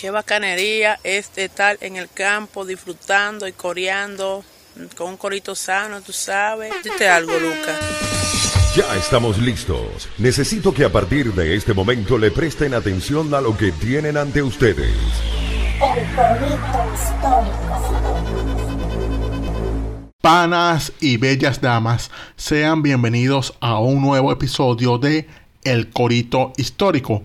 Qué bacanería es estar en el campo disfrutando y coreando con un corito sano, tú sabes. Dite algo, Lucas. Ya estamos listos. Necesito que a partir de este momento le presten atención a lo que tienen ante ustedes. El corito histórico. Panas y bellas damas, sean bienvenidos a un nuevo episodio de El Corito Histórico,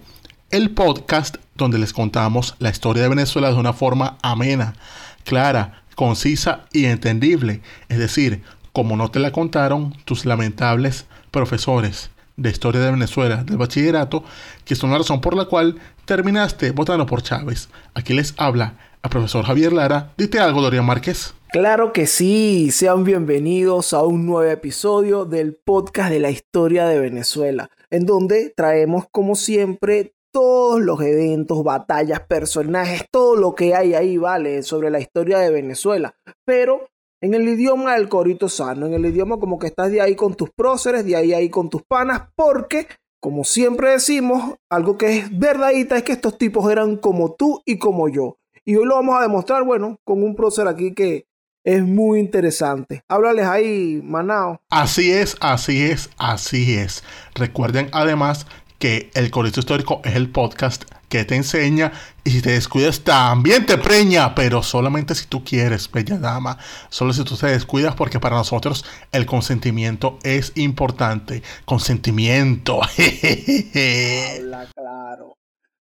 el podcast donde les contamos la historia de Venezuela de una forma amena, clara, concisa y entendible, es decir, como no te la contaron tus lamentables profesores de historia de Venezuela del bachillerato, que son la razón por la cual terminaste votando por Chávez. Aquí les habla el profesor Javier Lara. Dite algo, Dorian Márquez. Claro que sí, sean bienvenidos a un nuevo episodio del podcast de la historia de Venezuela, en donde traemos como siempre todos los eventos, batallas, personajes, todo lo que hay ahí, vale, sobre la historia de Venezuela, pero en el idioma del corito sano, en el idioma como que estás de ahí con tus próceres, de ahí ahí con tus panas, porque como siempre decimos, algo que es verdadita es que estos tipos eran como tú y como yo. Y hoy lo vamos a demostrar, bueno, con un prócer aquí que es muy interesante. Háblales ahí, Manao. Así es, así es, así es. Recuerden además que el Corito Histórico es el podcast que te enseña y si te descuidas también te preña, pero solamente si tú quieres, bella dama. Solo si tú te descuidas porque para nosotros el consentimiento es importante. Consentimiento. Habla claro.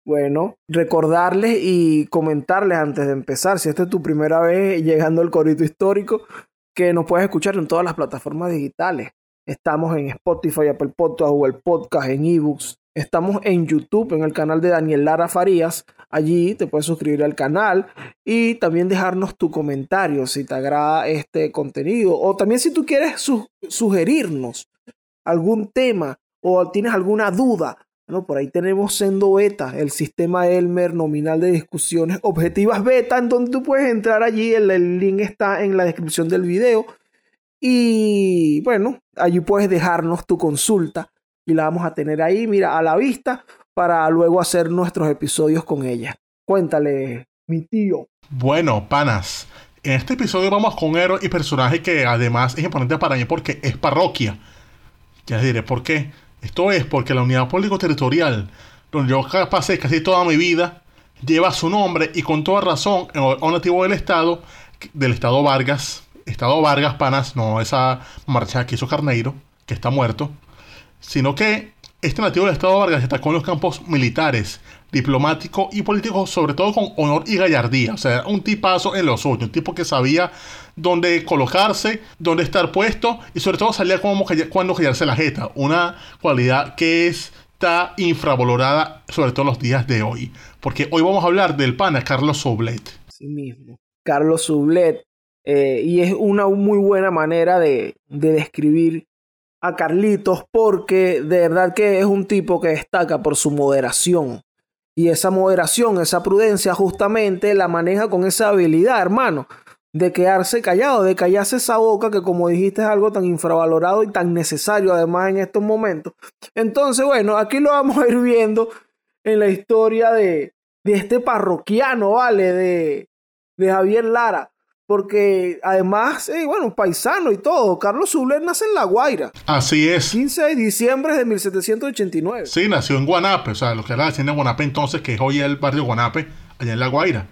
Bueno, recordarles y comentarles antes de empezar, si esta es tu primera vez llegando al corito histórico, que nos puedes escuchar en todas las plataformas digitales. Estamos en Spotify, Apple Podcast, Google Podcast, en eBooks. Estamos en YouTube, en el canal de Daniel Lara Farías. Allí te puedes suscribir al canal y también dejarnos tu comentario si te agrada este contenido. O también si tú quieres sugerirnos algún tema o tienes alguna duda bueno, por ahí tenemos Sendo Beta, el sistema Elmer nominal de discusiones objetivas beta, en donde tú puedes entrar allí, el, el, link está en la descripción del video. Y bueno, allí puedes dejarnos tu consulta y la vamos a tener ahí, mira, a la vista, para luego hacer nuestros episodios con ella. Cuéntale, mi tío. Bueno, panas, en este episodio vamos con héroe y personaje que además es importante para mí porque es parroquia. Ya les diré por qué. Esto es porque la unidad político-territorial, donde yo pasé casi toda mi vida, lleva su nombre y con toda razón a un nativo del Estado, del Estado Vargas, Estado Vargas Panas, no esa marcha que hizo Carneiro, que está muerto, sino que este nativo del Estado Vargas destacó en los campos militares, diplomático y político, sobre todo con honor y gallardía. O sea, un tipazo en lo suyo, un tipo que sabía dónde colocarse, dónde estar puesto y sobre todo sabía cómo, cuándo callarse la jeta. Una cualidad que está infravalorada, sobre todo en los días de hoy. Porque hoy vamos a hablar del pana Carlos Sublet. Sí mismo. Carlos Sublet. Eh, y es una muy buena manera de, de describir a Carlitos porque de verdad que es un tipo que destaca por su moderación. Y esa moderación, esa prudencia justamente la maneja con esa habilidad, hermano, de quedarse callado, de callarse esa boca que como dijiste es algo tan infravalorado y tan necesario además en estos momentos. Entonces, bueno, aquí lo vamos a ir viendo en la historia de, de este parroquiano, ¿vale? De, de Javier Lara. Porque además, eh, bueno, paisano y todo. Carlos Zuller nace en La Guaira. Así es. 15 de diciembre de 1789. Sí, nació en Guanape, o sea, lo que era la hacienda de Guanape entonces, que es hoy el barrio Guanape, allá en La Guaira.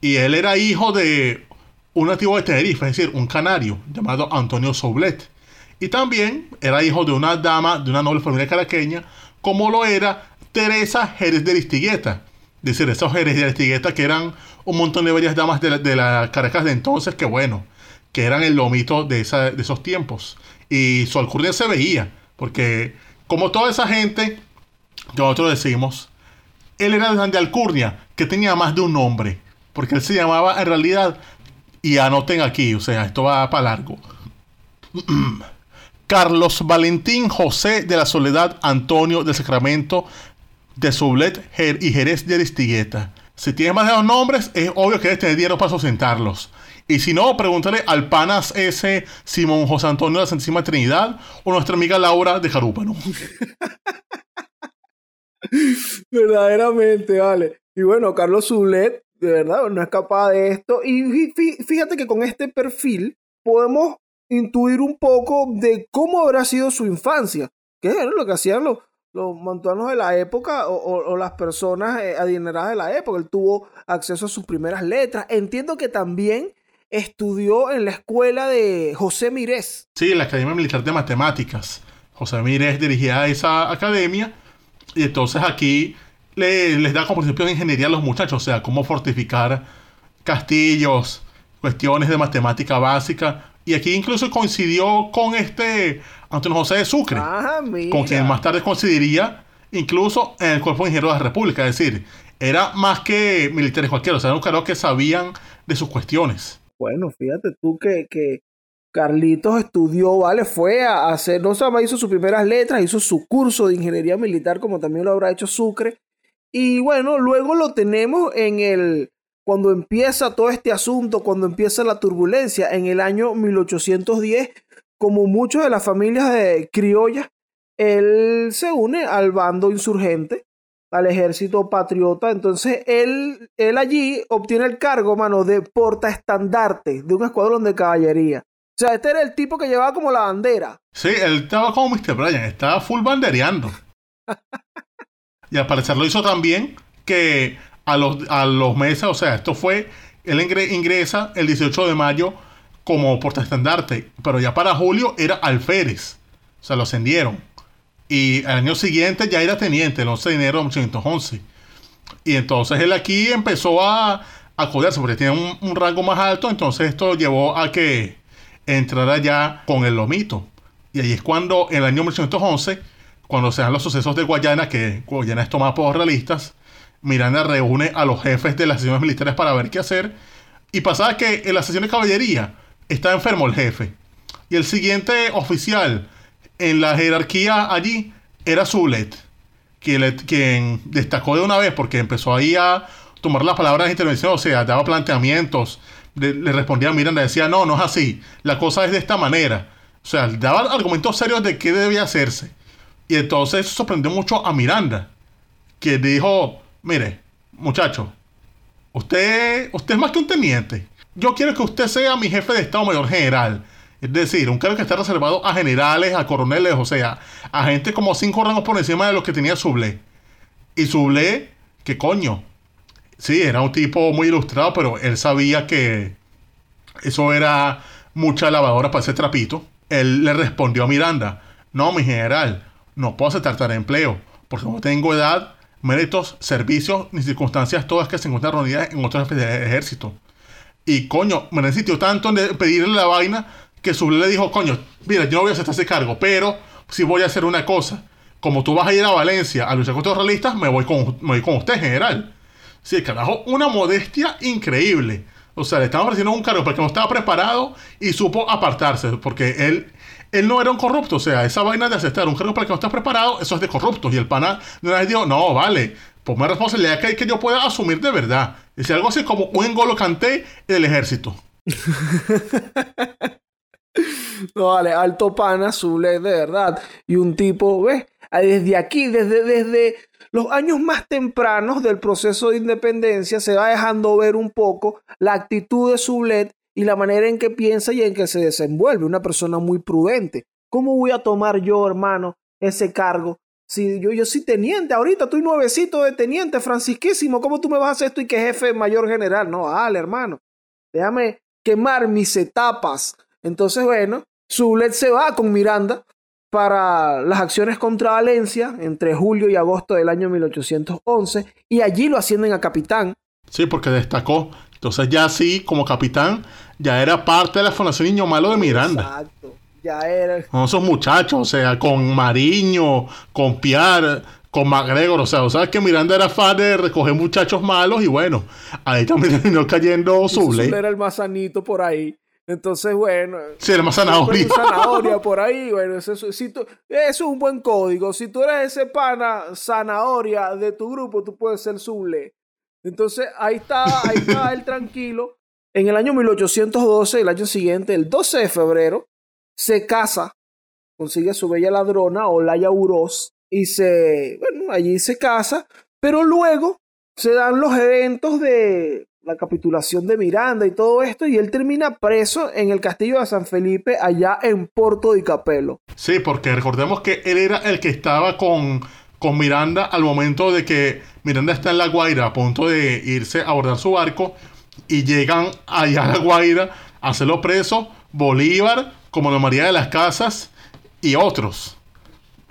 Y él era hijo de un nativo de Tenerife, es decir, un canario, llamado Antonio Soblet. Y también era hijo de una dama de una noble familia caraqueña, como lo era Teresa Jerez de Listigueta decir, esos Jerez de que eran un montón de bellas damas de la, Caracas de entonces, que bueno, que eran el lomito de, de esos tiempos. Y su alcurnia se veía, porque como toda esa gente, nosotros decimos, él era de alcurnia, que tenía más de un nombre, porque él se llamaba en realidad, y anoten aquí, o sea, esto va para largo. Carlos Valentín José de la Soledad Antonio del Sacramento de Sublet y Jerez de Aristigueta. Si tienes más de dos nombres, es obvio que debes tener dinero para sustentarlos. Y si no, pregúntale al panas ese Simón José Antonio de la Santísima Trinidad o nuestra amiga Laura de Jarúpano. Verdaderamente, vale. Y bueno, Carlos Zulet, de verdad, no es capaz de esto. Y fíjate que con este perfil podemos intuir un poco de cómo habrá sido su infancia, que es lo que hacían los, los montuanos de la época o, las personas eh, adineradas de la época. Él tuvo acceso a sus primeras letras. Entiendo que también estudió en la escuela de José Mirés. Sí, en la Academia Militar de Matemáticas. José Mirés dirigía esa academia y entonces aquí les da como principio de ingeniería a los muchachos, o sea, cómo fortificar castillos, cuestiones de matemática básica. Y aquí incluso coincidió con este Antonio José de Sucre, ah, con quien más tarde coincidiría incluso en el Cuerpo de Ingenieros de la República. Es decir, era más que militares cualquiera, o sea, eran un que sabían de sus cuestiones. Bueno, fíjate tú que, que Carlitos estudió, ¿vale? Fue a hacer, no solo hizo sus primeras letras, hizo su curso de ingeniería militar, como también lo habrá hecho Sucre. Y bueno, luego lo tenemos en el, cuando empieza todo este asunto, cuando empieza la turbulencia, en el año 1810, como muchas de las familias de criollas, él se une al bando insurgente al ejército patriota. Entonces él, él allí obtiene el cargo, mano, de portaestandarte de un escuadrón de caballería. O sea, este era el tipo que llevaba como la bandera. Sí, él estaba como Mr. Bryan, estaba full bandereando. y al parecer lo hizo también que a los, a los meses, o sea, esto fue, él ingresa el 18 de mayo como portaestandarte, pero ya para julio era alférez. O sea, lo ascendieron. Y al año siguiente ya era teniente, el 11 de enero de 1811. Y entonces él aquí empezó a, a porque tiene un, rango más alto. Entonces esto llevó a que entrara ya con el lomito. Y ahí es cuando, en el año 1811, cuando se dan los sucesos de Guayana, que Guayana es tomada por realistas, Miranda reúne a los jefes de las sesiones militares para ver qué hacer. Y pasaba que en la sesión de caballería estaba enfermo el jefe. Y el siguiente oficial en la jerarquía allí era Zulet, quien, destacó de una vez porque empezó ahí a tomar las palabras de intervención, o sea, daba planteamientos, le, respondía a Miranda, decía, no, no es así, la cosa es de esta manera. O sea, daba argumentos serios de qué debía hacerse. Y entonces sorprendió mucho a Miranda, que dijo, mire, muchacho, usted, usted es más que un teniente. Yo quiero que usted sea mi jefe de Estado Mayor General. Es decir, un cargo que está reservado a generales, a coroneles, o sea, a gente como cinco rangos por encima de los que tenía Sublé. Y Sublé, ¿qué coño? Sí, era un tipo muy ilustrado, pero él sabía que eso era mucha lavadora para ese trapito. Él le respondió a Miranda, no, mi general, no puedo aceptar tal empleo, porque no tengo edad, méritos, servicios ni circunstancias todas que se encuentran reunidas en otros jefes de ejército. Y coño, me necesito tanto de pedirle la vaina que Sublé le dijo, coño, mira, yo no voy a aceptar ese cargo, pero si voy a hacer una cosa. Como tú vas a ir a Valencia a luchar contra los realistas, me voy con, me voy con usted, general. Sí, carajo, una modestia increíble. O sea, le estaba ofreciendo un cargo porque no estaba preparado y supo apartarse, porque él, él no era un corrupto. O sea, esa vaina de aceptar un cargo para que no estás preparado, eso es de corruptos. Y el pana de una vez dijo, no, vale, pues una responsabilidad que, que yo pueda asumir de verdad. Es algo así como un engolo canté del ejército. No, vale, alto pana, Zule, de verdad. Y un tipo, ¿ves? Desde aquí, desde, desde los años más tempranos del proceso de independencia, se va dejando ver un poco la actitud de Sublet y la manera en que piensa y en que se desenvuelve. Una persona muy prudente. ¿Cómo voy a tomar yo, hermano, ese cargo? Si yo, yo soy teniente, ahorita estoy nuevecito de teniente, francisquísimo, ¿cómo tú me vas a hacer esto y que jefe mayor general? No, dale, hermano. Déjame quemar mis etapas entonces, bueno, Zulet se va con Miranda para las acciones contra Valencia entre julio y agosto del año 1811 y allí lo ascienden a capitán. Sí, porque destacó. Entonces ya sí, como capitán, ya era parte de la Fundación Niño Malo de Miranda. Exacto, ya era. Con esos muchachos, o sea, con Mariño, con Piar, con MacGregor, o sea, o sea que Miranda era fan de recoger muchachos malos y bueno, ahí también terminó cayendo Zulet. era el más sanito por ahí. Entonces, bueno. Sí, el más zanahoria. zanahoria por ahí, bueno, eso, si eso es un buen código. Si tú eres ese pana zanahoria de tu grupo, tú puedes ser Zule. Entonces, ahí está, ahí está él tranquilo. En el año 1812, el año siguiente, el 12 de febrero, se casa, consigue a su bella ladrona, Olaya Uroz, y se, bueno, allí se casa, pero luego se dan los eventos de la capitulación de Miranda y todo esto, y él termina preso en el castillo de San Felipe, allá en Porto di Capello. Sí, porque recordemos que él era el que estaba con, con Miranda al momento de que Miranda está en La Guaira a punto de irse a abordar su barco y llegan allá a La Guaira a hacerlo preso Bolívar, como la María de las Casas y otros.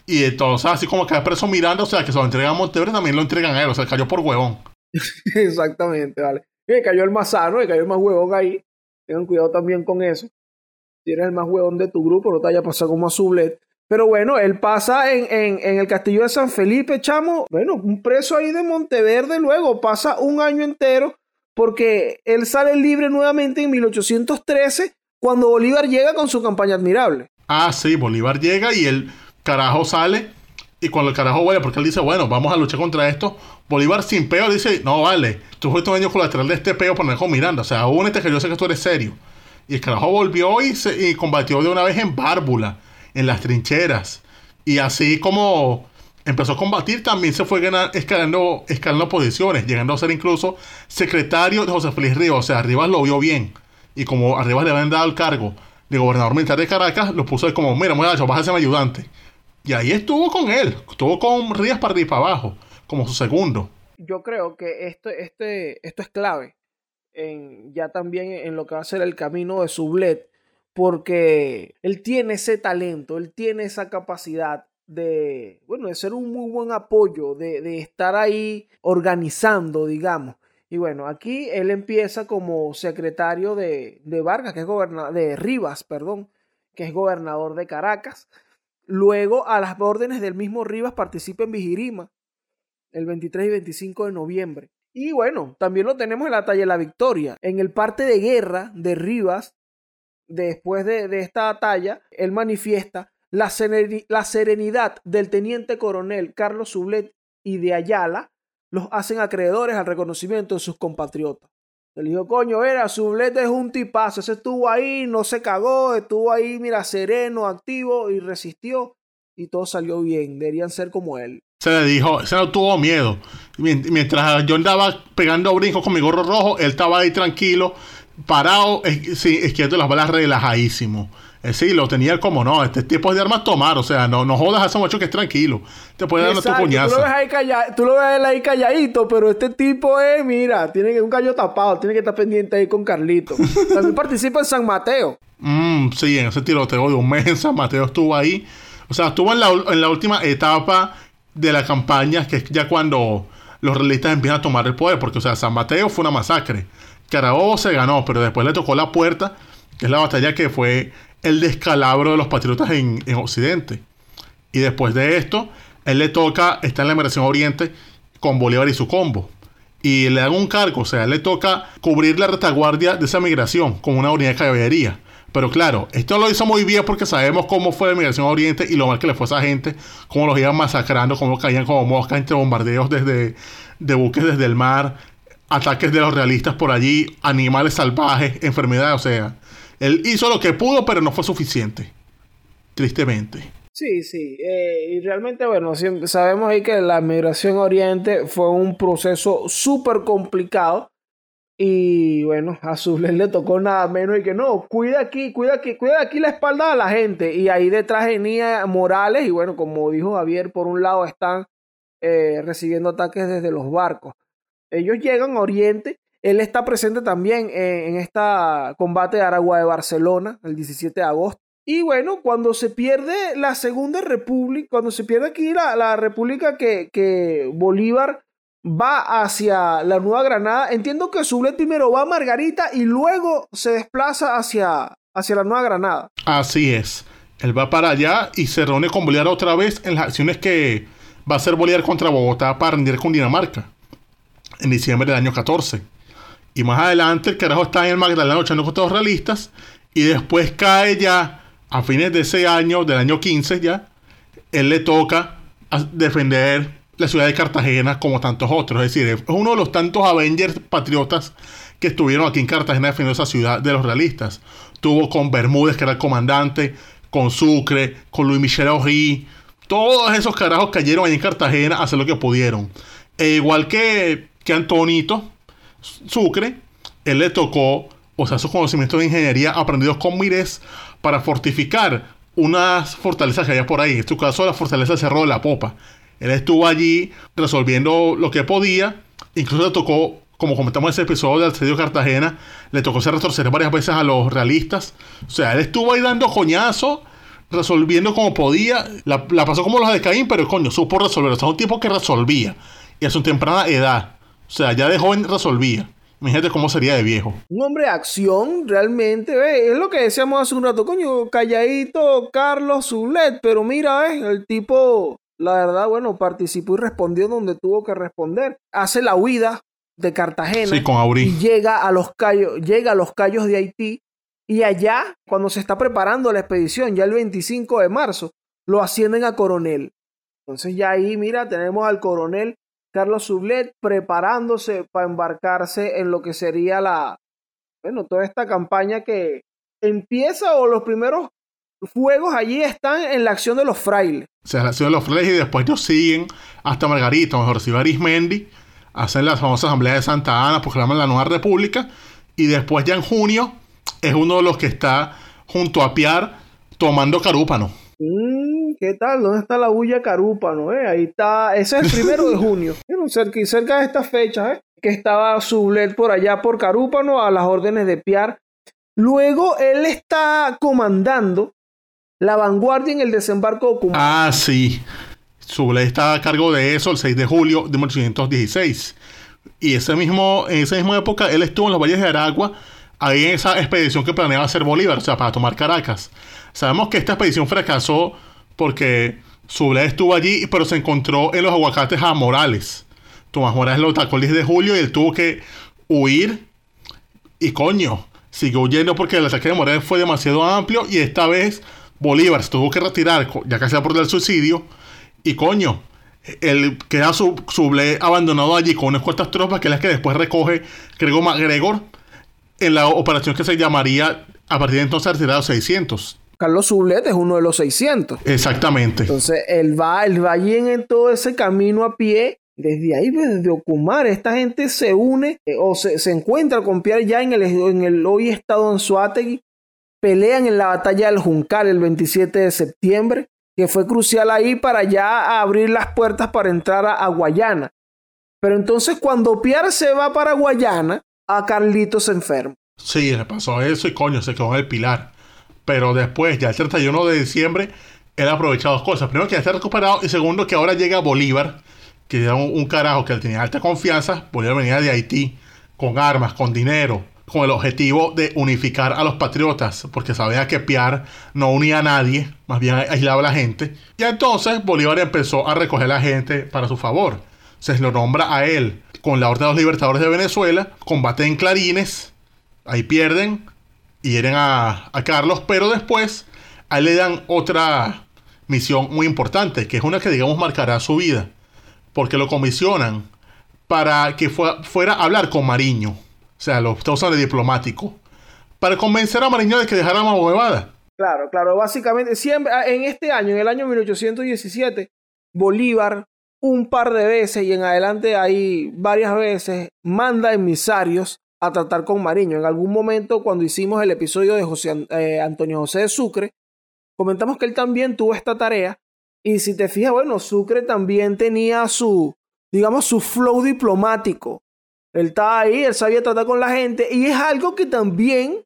Y entonces, así como que preso Miranda, o sea, que se lo entregan a Monteverde, también lo entregan a él, o sea, cayó por huevón. Exactamente, vale. Y cayó el más sano, y cayó el más huevón ahí. Tengan cuidado también con eso. Si eres el más huevón de tu grupo, no te vaya a pasar como a Sublet. Pero bueno, él pasa en, en, en, el castillo de San Felipe, chamo. Bueno, un preso ahí de Monteverde luego. Pasa un año entero porque él sale libre nuevamente en 1813 cuando Bolívar llega con su campaña admirable. Ah, sí, Bolívar llega y el carajo sale. Y cuando el carajo vuelve, porque él dice, bueno, vamos a luchar contra esto, Bolívar sin peo dice, no vale, tú fuiste un año colateral de este peo por no Miranda. O sea, únete que yo sé que tú eres serio. Y el carajo volvió y, se, y combatió de una vez en Bárbula, en las trincheras. Y así como empezó a combatir, también se fue ganar, escalando, escalando posiciones, llegando a ser incluso secretario de José Félix Rivas. O sea, Rivas lo vio bien. Y como a Rivas le habían dado el cargo de gobernador militar de Caracas, lo puso como, mira, muchacho, vas a ser mi ayudante. Y ahí estuvo con él, estuvo con Rivas para arriba y para abajo como su segundo. Yo creo que esto, este, esto es clave en, ya también en lo que va a ser el camino de Sublet, porque él tiene ese talento, él tiene esa capacidad de, bueno, de ser un muy buen apoyo, de, de estar ahí organizando, digamos. Y bueno, aquí él empieza como secretario de, de Vargas, que es gobernador, de Rivas, perdón, que es gobernador de Caracas. Luego, a las órdenes del mismo Rivas, participa en Vigirima, el 23 y 25 de noviembre. Y bueno, también lo tenemos en la talla de la victoria. En el parte de guerra de Rivas, después de, esta batalla, él manifiesta la, serenidad del teniente coronel Carlos Sublet y de Ayala, los hacen acreedores al reconocimiento de sus compatriotas. El dijo, coño, era, Sublet es un tipazo, ese estuvo ahí, no se cagó, estuvo ahí, mira, sereno, activo y resistió y todo salió bien, deberían ser como él se le dijo, se no tuvo miedo. Mientras yo andaba pegando brincos con mi gorro rojo, él estaba ahí tranquilo, parado, sí, izquierdo las balas relajadísimo. Es decir, lo tenía como no, este tipo de armas tomar, o sea, no, no jodas a ese muchacho que es tranquilo. Te puede dar tu puñazo. Tú lo ves ahí, tú lo ves ahí calladito, pero este tipo es, mira, tiene un callo tapado, tiene que estar pendiente ahí con Carlito. También participa en San Mateo. Mm, sí, en ese tiroteo de un mes en San Mateo estuvo ahí. O sea, estuvo en la, en la última etapa de la campaña, que es ya cuando los realistas empiezan a tomar el poder, porque, o sea, San Mateo fue una masacre. Carabobo se ganó, pero después le tocó la puerta, que es la batalla que fue el descalabro de los patriotas en, Occidente. Y después de esto, él le toca estar en la Migración Oriente con Bolívar y su combo. Y le dan un cargo, o sea, le toca cubrir la retaguardia de esa migración con una unidad de caballería. Pero claro, esto lo hizo muy bien porque sabemos cómo fue la migración a Oriente y lo mal que le fue a esa gente, cómo los iban masacrando, cómo caían como moscas entre bombardeos desde de buques desde el mar, ataques de los realistas por allí, animales salvajes, enfermedades, o sea, él hizo lo que pudo, pero no fue suficiente, tristemente. Sí, sí, eh, y realmente, bueno, sabemos ahí que la migración a Oriente fue un proceso súper complicado y bueno, a le tocó nada menos y que no, cuida aquí, cuida aquí, cuida aquí la espalda de la gente. Y ahí detrás venía Morales y bueno, como dijo Javier, por un lado están eh, recibiendo ataques desde los barcos. Ellos llegan a Oriente, él está presente también en, este combate de Aragua de Barcelona, el 17 de agosto. Y bueno, cuando se pierde la Segunda República, cuando se pierde aquí la, República que, que Bolívar va hacia la Nueva Granada. Entiendo que Sublet primero va a Margarita y luego se desplaza hacia, hacia la Nueva Granada. Así es. Él va para allá y se reúne con Bolívar otra vez en las acciones que va a hacer Bolívar contra Bogotá para rendir con Dinamarca en diciembre del año 14. Y más adelante el carajo está en el Magdalena luchando contra los realistas y después cae ya a fines de ese año, del año 15 ya, él le toca defender la ciudad de Cartagena como tantos otros. Es decir, es uno de los tantos Avengers patriotas que estuvieron aquí en Cartagena defendiendo esa ciudad de los realistas. Tuvo con Bermúdez, que era el comandante, con Sucre, con Luis Michel Aury. Todos esos carajos cayeron ahí en Cartagena a hacer lo que pudieron. E igual que que Antonito Sucre, él le tocó, sea, sus conocimientos de ingeniería aprendidos con Mires para fortificar unas fortalezas que había por ahí. En este caso, la fortaleza del Cerro de la Popa. Él estuvo allí resolviendo lo que podía. Incluso le tocó, como comentamos en ese episodio del asedio de Cartagena, le tocó ser retorcer varias veces a los realistas. O sea, él estuvo ahí dando coñazo, resolviendo como podía. La, la pasó como los de Caín, pero coño, supo resolver. O sea, un tipo que resolvía. Y a su temprana edad. O sea, ya de joven resolvía. Imagínate cómo sería de viejo. Un hombre de acción, realmente, ¿ves? Es lo que decíamos hace un rato, coño, calladito Carlos Zulet, pero mira, ¿ves? El tipo, la verdad, bueno, participó y respondió donde tuvo que responder. Hace la huida de Cartagena Sí, con Aurí. y llega a los callos, llega a los callos de Haití y allá, cuando se está preparando la expedición, ya el 25 de marzo, lo ascienden a coronel. Entonces ya ahí, mira, tenemos al coronel Carlos Sublet preparándose para embarcarse en lo que sería la, bueno, toda esta campaña que empieza o los primeros fuegos allí están en la acción de los frailes. Se la ciudad de los frailes y después ellos siguen hasta Margarita, mejor si Arismendi, hacen la famosa asamblea de Santa Ana, proclaman la nueva república, y después ya en junio es uno de los que está junto a Piar tomando carúpano. Mm, ¿Qué tal? ¿Dónde está la bulla carúpano? Eh? Ahí está. Ese es el primero de junio. Bueno, cerca, de estas fechas, ¿eh? que estaba Sublet por allá por Carúpano a las órdenes de Piar. Luego él está comandando la vanguardia en el desembarco de. Ah, sí. Suble está a cargo de eso el 6 de julio de 1816. Y ese mismo, en esa misma época él estuvo en los valles de Aragua, ahí en esa expedición que planeaba hacer Bolívar, o sea, para tomar Caracas. Sabemos que esta expedición fracasó porque Suble estuvo allí, pero se encontró en los aguacates a Morales. Tomás Morales lo atacó el 10 de julio y él tuvo que huir. Y coño, siguió huyendo porque el ataque de Morales fue demasiado amplio y esta vez Bolívar se tuvo que retirar, ya casi a por el suicidio. Y coño, él queda su, Suble abandonado allí con unas cuantas tropas que es las que después recoge Gregor MacGregor en la operación que se llamaría a partir de entonces retirado 600. Carlos Sublet es uno de los 600. Exactamente. Entonces él va, él va allí en, todo ese camino a pie. Desde ahí, desde Ocumare, esta gente se une eh, o se, se encuentra con Pierre ya en el, en el hoy estado en Suátegui. Pelean en la batalla del Juncal el 27 de septiembre, que fue crucial ahí para ya abrir las puertas para entrar a, a Guayana. Pero entonces cuando Pierre se va para Guayana, a Carlito se enferma. Sí, le pasó eso y coño, se quedó en el pilar. Pero después, ya el 31 de diciembre, él aprovechó dos cosas. Primero, que ya está recuperado. Y segundo, que ahora llega Bolívar, que era un, carajo que tenía alta confianza. Bolívar venía de Haití, con armas, con dinero, con el objetivo de unificar a los patriotas, porque sabía que Piar no unía a nadie, más bien aislaba a la gente. Y entonces Bolívar empezó a recoger a la gente para su favor. Se lo nombra a él con la Orden de los Libertadores de Venezuela, combate en Clarines, ahí pierden, hieren a, a Carlos, pero después a le dan otra misión muy importante, que es una que digamos marcará su vida, porque lo comisionan para que fue- fuera a hablar con Mariño, o sea, lo está usando de diplomático, para convencer a Mariño de que dejara Huevada. Claro, claro, básicamente, siempre, ah, en este año, en el año 1817, Bolívar un par de veces y en adelante ahí varias veces manda emisarios a tratar con Mariño. En algún momento, cuando hicimos el episodio de José, eh, Antonio José de Sucre, comentamos que él también tuvo esta tarea. Y si te fijas, bueno, Sucre también tenía su, digamos, su flow diplomático. Él estaba ahí, él sabía tratar con la gente y es algo que también,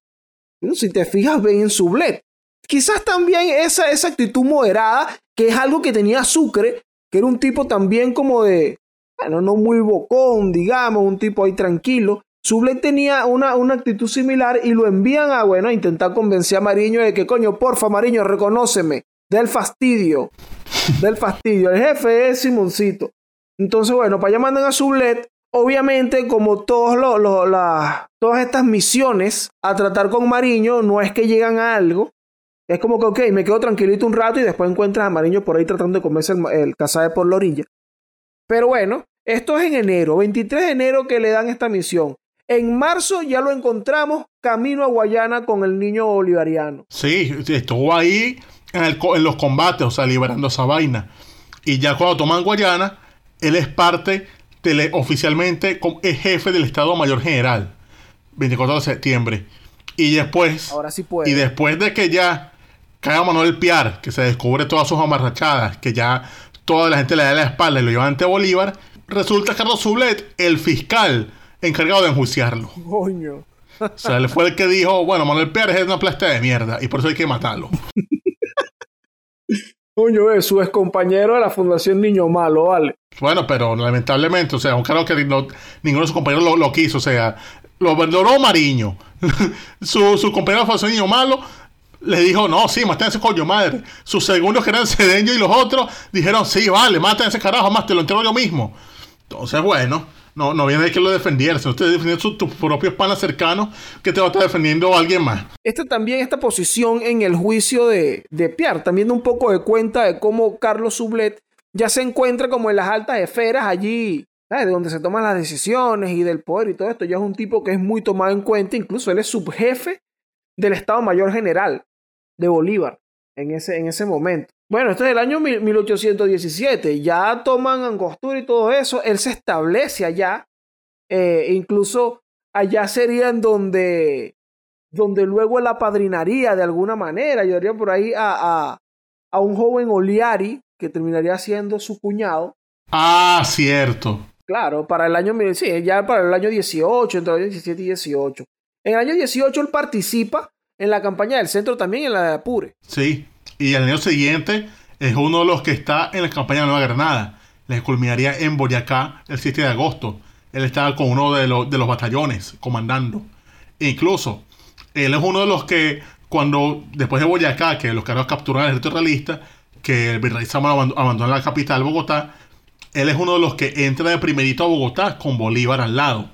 si te fijas, ven en su bled. Quizás también esa, esa actitud moderada, que es algo que tenía Sucre, que era un tipo también como de, bueno, no muy bocón, digamos, un tipo ahí tranquilo. Sublet tenía una, una actitud similar y lo envían a, bueno, a intentar convencer a Mariño de que, coño, porfa, Mariño, reconóceme, del fastidio, del fastidio. El jefe es Simoncito. Entonces, bueno, para allá mandan a Sublet. Obviamente, como todos lo- lo- la- todas estas misiones a tratar con Mariño, no es que llegan a algo. Es como que, ok, me quedo tranquilito un rato y después encuentras a Mariño por ahí tratando de comerse el, el cazabe por la orilla. Pero bueno, esto es en enero, 23 de enero que le dan esta misión. En marzo ya lo encontramos camino a Guayana con el niño bolivariano. Sí, estuvo ahí en, el co- en los combates, o sea, liberando esa vaina. Y ya cuando toman Guayana, él es parte oficialmente como- es jefe del Estado Mayor General, 24 de septiembre. Y después, Ahora sí puede. y después de que ya caiga Manuel Piar, que se descubre todas sus amarrachadas, que ya toda la gente le da la espalda y lo lleva ante Bolívar, resulta Carlos Sublet el fiscal encargado de enjuiciarlo. Coño. O sea, él fue el que dijo, bueno, Manuel Piar es una plasta de mierda y por eso hay que matarlo. Coño, eh, su ex compañero de la Fundación Niño Malo, vale. Bueno, pero lamentablemente, o sea, un claro que no- ninguno de sus compañeros lo, lo quiso, o sea, lo abandonó Mariño. su, su compañero fue niño malo, le dijo, no, sí, ese coño madre. Sus segundos que eran Cedeño y los otros dijeron, sí, vale, ese carajo, más te lo entero yo mismo. Entonces, bueno, no, no viene de que lo defendiera, sino defendiendo sus- tus propios panas cercanos que te va a estar defendiendo alguien más. Esta también, esta posición en el juicio de, de Pierre, también da un poco de cuenta de cómo Carlos Sublet ya se encuentra como en las altas esferas allí, de donde se toman las decisiones y del poder y todo esto. Ya es un tipo que es muy tomado en cuenta, incluso él es subjefe del Estado Mayor General de Bolívar en ese, en ese momento. Bueno, esto es el año mil- 1817, ya toman Angostura y todo eso, él se establece allá, eh, incluso allá sería en donde donde luego la padrinaría de alguna manera, ayudaría por ahí a, a, a un joven Oliari, que terminaría siendo su cuñado, Ah, cierto. claro, para el año, sí, ya para el año 18, entre los años 17 y 18. En el año 18 él participa en la campaña del centro también, en la de Apure. Sí, y el año siguiente es uno de los que está en la campaña de Nueva Granada. Les culminaría en Boyacá el 7 de agosto. Él estaba con uno de, los de los batallones comandando. E incluso, él es uno de los que, cuando después de Boyacá, que los cargos capturan al ejército realista, que el virrey aband- abandona la capital, Bogotá, él es uno de los que entra de primerito a Bogotá con Bolívar al lado.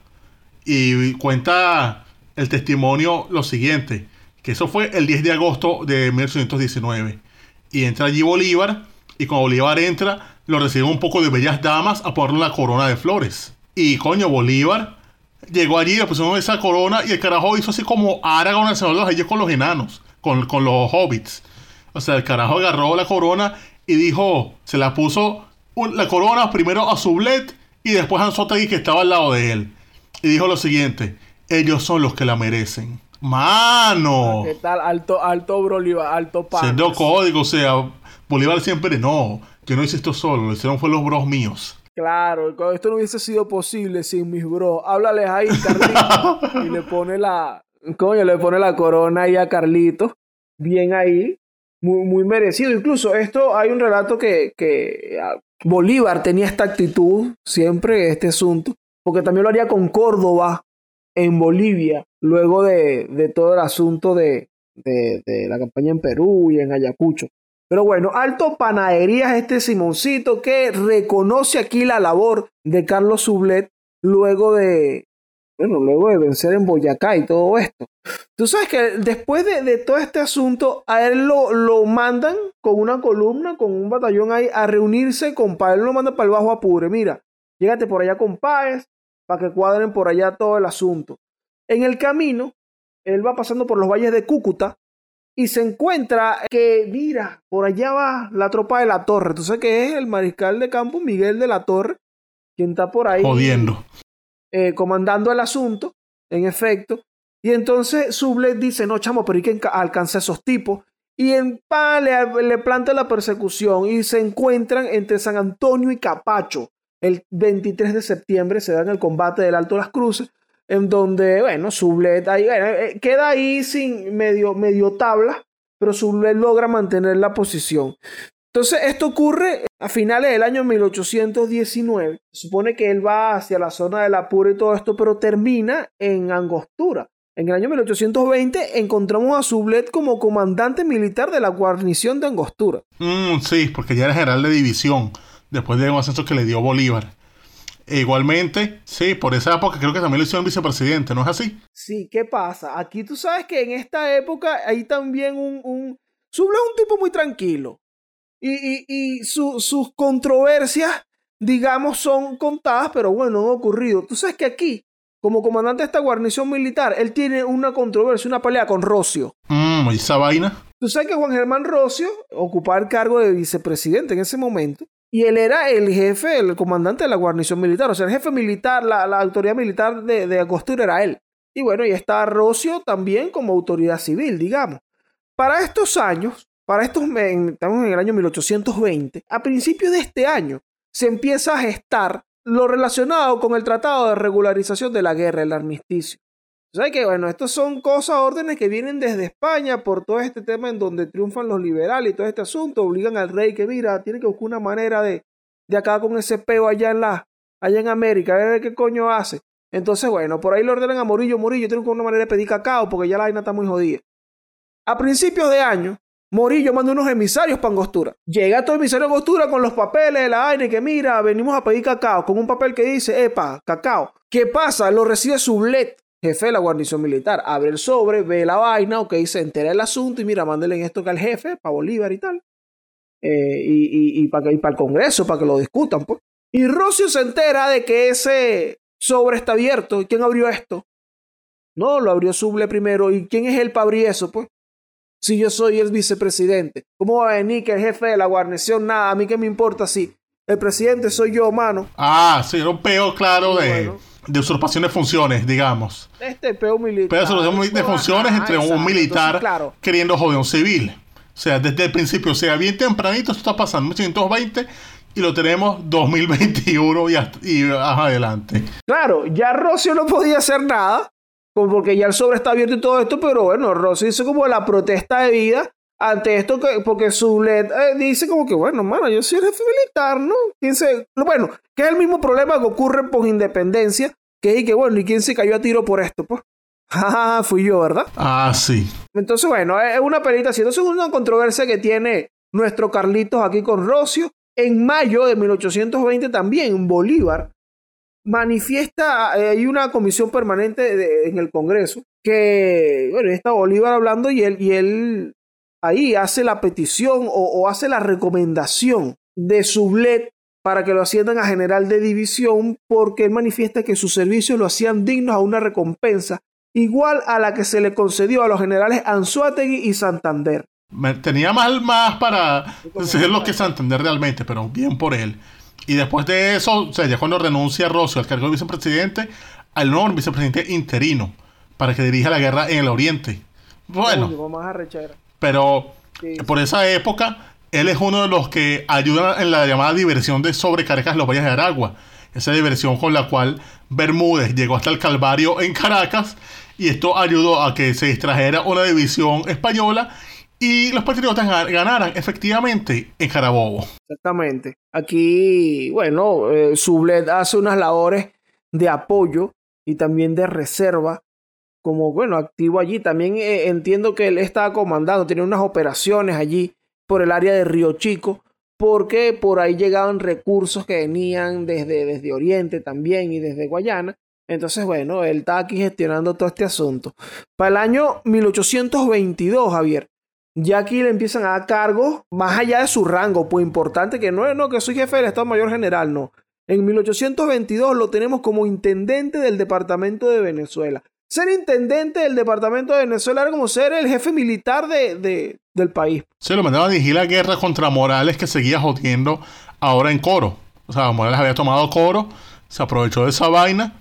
Y cuenta el testimonio lo siguiente, que eso fue el 10 de agosto de 1819. Y entra allí Bolívar, y cuando Bolívar entra, lo reciben un poco de bellas damas a ponerle la corona de flores. Y coño, Bolívar llegó allí, le pusieron esa corona, y el carajo hizo así como Aragorn el Señor de los con los enanos, con, con los hobbits. O sea, el carajo agarró la corona y dijo, se la puso la corona primero a Sublet y después a Anzoátegui que estaba al lado de él. Y dijo lo siguiente, ellos son los que la merecen. ¡Mano! ¿Qué tal? Alto, alto Bolívar, alto pan. Siendo código, o sea, Bolívar siempre, no, yo no hice esto solo, lo hicieron fue los bros míos. Claro, esto no hubiese sido posible sin mis bros. Háblales ahí, Carlito. y le pone la. Coño, le pone la corona ahí a Carlito. Bien ahí. Muy, muy merecido. Incluso esto hay un relato que, que ah, Bolívar tenía esta actitud siempre, este asunto. Porque también lo haría con Córdoba en Bolivia. Luego de, de todo el asunto de, de, la campaña en Perú y en Ayacucho. Pero bueno, Alto Panaderías, este Simoncito que reconoce aquí la labor de Carlos Sublet luego de, bueno, luego de vencer en Boyacá y todo esto. Tú sabes que después de, de todo este asunto, a él lo, lo mandan con una columna, con un batallón ahí, a reunirse con Páez. Él lo manda para el Bajo Apure. Mira, llégate por allá con Páez para que cuadren por allá todo el asunto. En el camino, él va pasando por los valles de Cúcuta y se encuentra que, mira, por allá va la tropa de la torre. Tú sabes que es el mariscal de campo Miguel de la Torre, quien está por ahí Jodiendo. eh, comandando el asunto, en efecto. Y entonces Sublet dice, no, chamo, pero hay que alcanzar esos tipos. Y en pa, le, le planta la persecución y se encuentran entre San Antonio y Capacho. El 23 de septiembre se dan el combate del Alto las Cruces, en donde, bueno, Sublet ahí, eh, queda ahí sin medio, medio tabla, pero Sublet logra mantener la posición. Entonces, esto ocurre a finales del año 1819. Se supone que él va hacia la zona del Apure y todo esto, pero termina en Angostura. En el año 1820 encontramos a Sublet como comandante militar de la guarnición de Angostura. Mm, sí, porque ya era general de división, después de un ascenso que le dio Bolívar. E igualmente, sí, por esa época creo que también lo hicieron vicepresidente, ¿no es así? Sí, ¿qué pasa? Aquí tú sabes que en esta época hay también un... un... Es un tipo muy tranquilo. Y, y- y su- sus controversias, digamos, son contadas, pero bueno, han ocurrido. Tú sabes que aquí, como comandante de esta guarnición militar, él tiene una controversia, una pelea con Rocio. Mmm, ¿y esa vaina? Tú sabes que Juan Germán Rocio ocupaba el cargo de vicepresidente en ese momento. Y él era el jefe, el comandante de la guarnición militar, o sea, el jefe militar, la, autoridad militar de, de Angostura era él. Y bueno, y está Rocio también como autoridad civil, digamos. Para estos años, para estos, estamos en el año 1820, a principios de este año se empieza a gestar lo relacionado con el Tratado de Regularización de la Guerra, el armisticio. O sea que, bueno, estas son cosas, órdenes que vienen desde España por todo este tema en donde triunfan los liberales y todo este asunto, obligan al rey que, mira, tiene que buscar una manera de, de acabar con ese peo allá en la, allá en América, a ver qué coño hace. Entonces, bueno, por ahí le ordenan a Morillo, Morillo, tiene que una manera de pedir cacao porque ya la vaina está muy jodida. A principios de año, Morillo manda unos emisarios para Angostura. Llega todo emisario Angostura con los papeles de la y que mira, venimos a pedir cacao, con un papel que dice, epa, cacao. ¿Ququé pasa? Lo recibe Sublet jefe de la guarnición militar. Abre el sobre, ve la vaina, ok, se entera el asunto y mira, mándele esto que al jefe, para Bolívar y tal. Eh, y, y, para, el Congreso, para que lo discutan, pues. Y Rocio se entera de que ese sobre está abierto. ¿Y quién abrió esto? No, lo abrió Suble primero. ¿Y quién es él para abrir eso, pues? Si yo soy el vicepresidente. ¿Cómo va a venir que el jefe de la guarnición? Nada, a mí qué me importa si el presidente soy yo, mano. Ah, sí, era un peo claro de de usurpación de funciones, digamos. Este peo militar. Pero usurpación de funciones entre un militar queriendo joder a un civil. O sea, desde el principio, o sea, bien tempranito esto está pasando, 1820, y lo tenemos 2021 y, y adelante. Claro, ya Rocio no podía hacer nada, porque ya el sobre está abierto y todo esto, pero bueno, Rocio hizo como la protesta de vida ante esto, que, porque su LED eh, dice como que, bueno, mano, yo soy jefe militar, ¿no? ¿Quién se... Bueno, que es el mismo problema que ocurre por independencia, que es que, bueno, ¿y quién se cayó a tiro por esto? Pues, ah, fui yo, ¿verdad? Ah, sí. Entonces, bueno, es una perita así. Entonces, una controversia que tiene nuestro Carlitos aquí con Rocio. En mayo de 1820 también Bolívar manifiesta, eh, hay una comisión permanente en el Congreso que, bueno, está Bolívar hablando y él, y él ahí hace la petición o, hace la recomendación de Sublet para que lo asciendan a general de división porque él manifiesta que sus servicios lo hacían dignos a una recompensa igual a la que se le concedió a los generales Anzuategui y Santander. Tenía mal más para ser lo que Santander realmente, pero bien por él. Y después de eso, o sea, ya cuando renuncia Rocio al cargo de vicepresidente, al nuevo vicepresidente interino para que dirija la guerra en el Oriente. Bueno, pero por esa época, él es uno de los que ayuda en la llamada diversión de sobrecargas los valles de Aragua. Esa diversión con la cual Bermúdez llegó hasta el Calvario en Caracas y esto ayudó a que se distrajera una división española y los patriotas ganaran efectivamente en Carabobo. Exactamente. Aquí, bueno, eh, Sublet hace unas labores de apoyo y también de reserva como, bueno, activo allí. También eh, entiendo que él estaba comandando, tenía unas operaciones allí por el área de Río Chico, porque por ahí llegaban recursos que venían desde, desde Oriente también y desde Guayana. Entonces, bueno, él está aquí gestionando todo este asunto. Para el año 1822, Javier, ya aquí le empiezan a dar cargos más allá de su rango, pues importante que no es, no, que soy jefe del Estado Mayor General, no. En 1822 lo tenemos como intendente del Departamento de Venezuela ser intendente del departamento de Venezuela era como ser el jefe militar de, del país. Se lo mandaba a dirigir la guerra contra Morales que seguía jodiendo ahora en Coro. O sea, Morales había tomado Coro, se aprovechó de esa vaina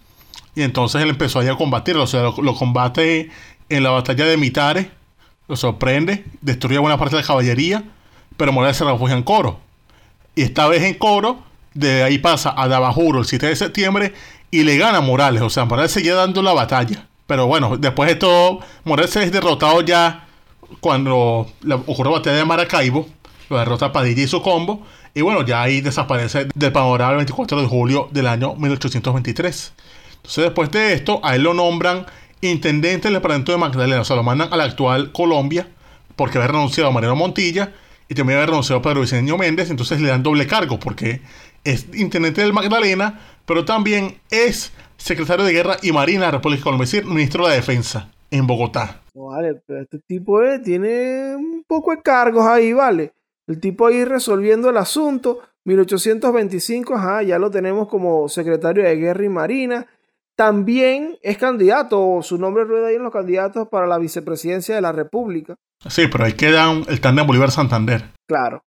y entonces él empezó a combatirlo. O sea, lo, combate en la batalla de Mitares, lo sorprende, destruye buena parte de la caballería, pero Morales se refugia en Coro. Y esta vez en Coro, de ahí pasa a Dabajuro el 7 de septiembre y le gana a Morales. O sea, Morales seguía dando la batalla. Pero bueno, después de todo, Morales es derrotado ya cuando ocurre la batalla de Maracaibo. Lo derrota Padilla y su combo. Y bueno, ya ahí desaparece del panorama el 24 de julio del año 1823. Entonces, después de esto, a él lo nombran intendente del departamento de Magdalena. O sea, lo mandan a la actual Colombia porque había renunciado a Mariano Montilla y también había renunciado a Pedro Vicente Méndez. Entonces le dan doble cargo porque es intendente del Magdalena, pero también es secretario de Guerra y Marina de la República Colombia, ministro de la Defensa en Bogotá. Vale, pero este tipo eh, tiene un poco de cargos ahí, ¿vale? El tipo ahí resolviendo el asunto. 1825, ajá, ya lo tenemos como secretario de Guerra y Marina. También es candidato, su nombre rueda ahí en los candidatos para la vicepresidencia de la República. Sí, pero ahí queda el tándem Bolívar Santander. Claro.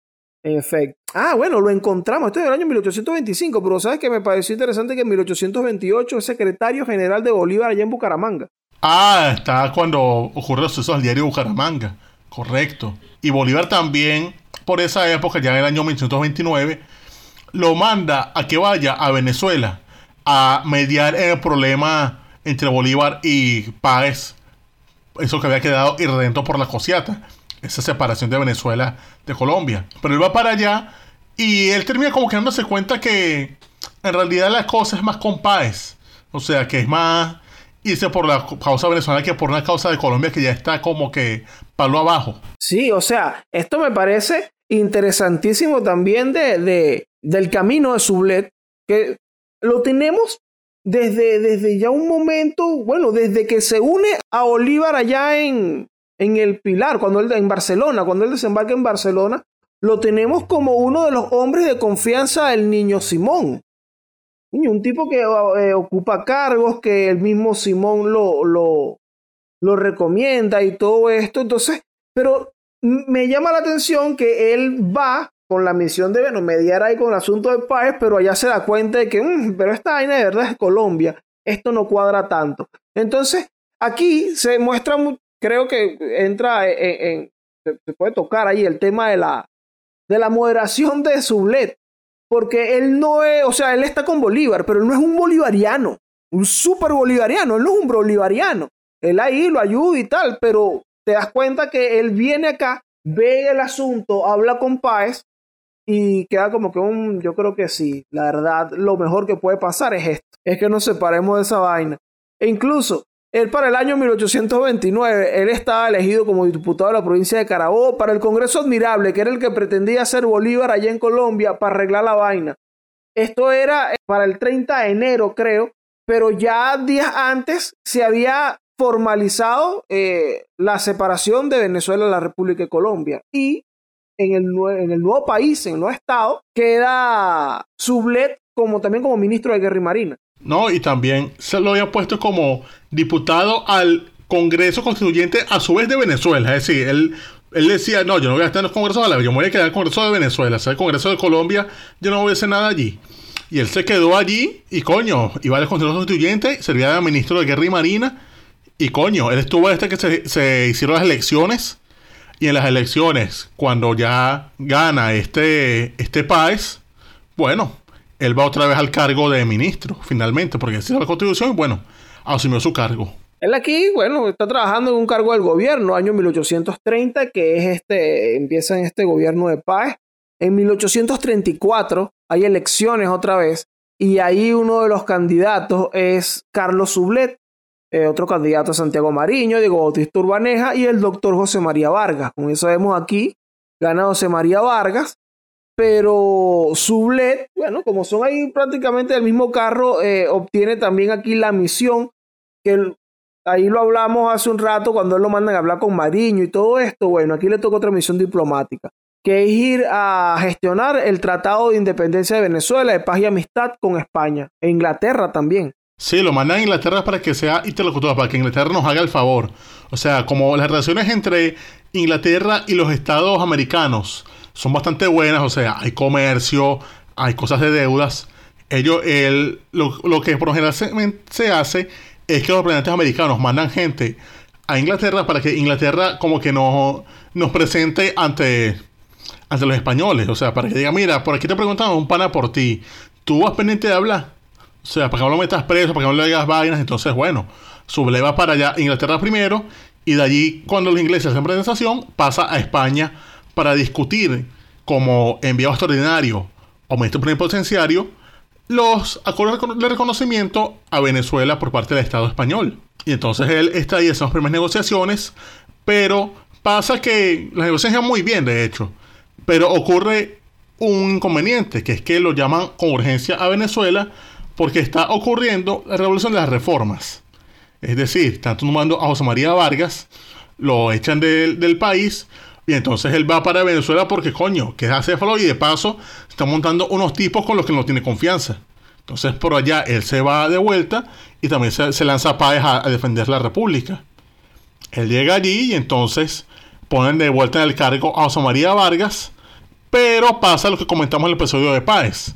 En efecto. Ah, bueno, lo encontramos. Esto es del año 1825, pero sabes que me pareció interesante que en 1828 es secretario general de Bolívar allá en Bucaramanga. Ah, está cuando los sucesos del diario Bucaramanga. Correcto. Y Bolívar también, por esa época, ya en el año 1829, lo manda a que vaya a Venezuela a mediar el problema entre Bolívar y Páez. Eso que había quedado irredento por la cosiata esa separación de Venezuela de Colombia. Pero él va para allá y él termina como que dándose cuenta que en realidad la cosa es más con Páez. O sea, que es más irse por la causa venezolana que por una causa de Colombia que ya está como que palo abajo. Sí, o sea, esto me parece interesantísimo también de, de del camino de Sublet, que lo tenemos desde, desde ya un momento, bueno, desde que se une a Bolívar allá en, en el Pilar, cuando él en Barcelona, cuando él desembarca en Barcelona, lo tenemos como uno de los hombres de confianza del niño Simón. Un tipo que eh, ocupa cargos, que el mismo Simón lo, lo, lo recomienda y todo esto. Entonces, pero me llama la atención que él va con la misión de bueno, mediar ahí con el asunto de Páez, pero allá se da cuenta de que, mm, pero esta vaina de verdad es Colombia, esto no cuadra tanto. Entonces, aquí se muestra creo que entra en, se puede tocar ahí el tema de la, de la moderación de Sublet, porque él no es, o sea, él está con Bolívar, pero él no es un bolivariano, un super bolivariano, él no es un bolivariano, él ahí lo ayuda y tal, pero te das cuenta que él viene acá, ve el asunto, habla con Páez y queda como que un, yo creo que sí, la verdad, lo mejor que puede pasar es esto, es que nos separemos de esa vaina. E incluso él para el año 1829, él estaba elegido como diputado de la provincia de Carabobo para el Congreso Admirable, que era el que pretendía ser Bolívar allá en Colombia para arreglar la vaina. Esto era eh, para el 30 de enero, creo, pero ya días antes se había formalizado eh, la separación de Venezuela de la República de Colombia. Y en el, en el nuevo país, en el nuevo estado, queda Sublet como también como ministro de Guerra y Marina. No, y también se lo había puesto como diputado al Congreso Constituyente a su vez de Venezuela. Es decir, él, él decía, no, yo no voy a estar en los congresos de la yo me voy a quedar en el Congreso de Venezuela, sea, el Congreso de Colombia, yo no voy a nada allí. Y él se quedó allí y coño, iba al Congreso Constituyente, servía de ministro de Guerra y Marina. Y coño, él estuvo desde que se, se hicieron las elecciones. Y en las elecciones, cuando ya gana este, este país, bueno, él va otra vez al cargo de ministro, finalmente, porque es la constitución y bueno, asumió su cargo. Él aquí, bueno, está trabajando en un cargo del gobierno, año 1830, que es este, empieza en este gobierno de paz. En 1834 hay elecciones otra vez y ahí uno de los candidatos es Carlos Sublet, eh, otro candidato es Santiago Mariño, Diego Bautista Urbaneja y el doctor José María Vargas. Como eso vemos aquí, gana José María Vargas pero Sublet, bueno, como son ahí prácticamente del mismo carro, eh, obtiene también aquí la misión, que ahí lo hablamos hace un rato cuando él lo mandan a hablar con Mariño y todo esto, bueno, aquí le toca otra misión diplomática, que es ir a gestionar el Tratado de Independencia de Venezuela, de paz y amistad con España, e Inglaterra también. Sí, lo mandan a Inglaterra para que sea interlocutor, para que Inglaterra nos haga el favor. O sea, como las relaciones entre Inglaterra y los estados americanos son bastante buenas, o sea, hay comercio, hay cosas de deudas. Ellos, el, lo, que por lo general se, hace es que los representantes americanos mandan gente a Inglaterra para que Inglaterra como que nos, nos presente ante, ante los españoles. O sea, para que diga, mira, por aquí te preguntamos un pana por ti. ¿Tú vas pendiente de hablar? O sea, para que no lo metas preso, para que no le digas vainas. Entonces, bueno, subleva para allá Inglaterra primero y de allí, cuando los ingleses hacen presentación, pasa a España para discutir como enviado extraordinario o ministro plenipotenciario los acuerdos de reconocimiento a Venezuela por parte del Estado español. Y entonces él está ahí en esas primeras negociaciones, pero pasa que las negociaciones van muy bien, de hecho, pero ocurre un inconveniente, que es que lo llaman con urgencia a Venezuela porque está ocurriendo la revolución de las reformas. Es decir, están tomando a José María Vargas, lo echan del país, y entonces él va para Venezuela porque, coño, que es acéfalo y de paso está montando unos tipos con los que no tiene confianza. Entonces por allá él se va de vuelta y también se, lanza a Páez a, defender la República. Él llega allí y entonces ponen de vuelta en el cargo a José María Vargas, Pero pasa lo que comentamos en el episodio de Páez.